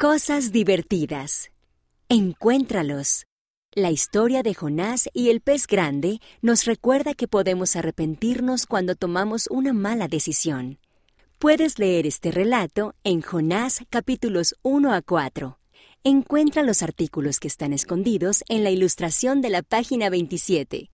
Cosas divertidas. Encuéntralos. La historia de Jonás y el pez grande nos recuerda que podemos arrepentirnos cuando tomamos una mala decisión. Puedes leer este relato en Jonás capítulos 1 a 4. Encuentra los artículos que están escondidos en la ilustración de la página 27.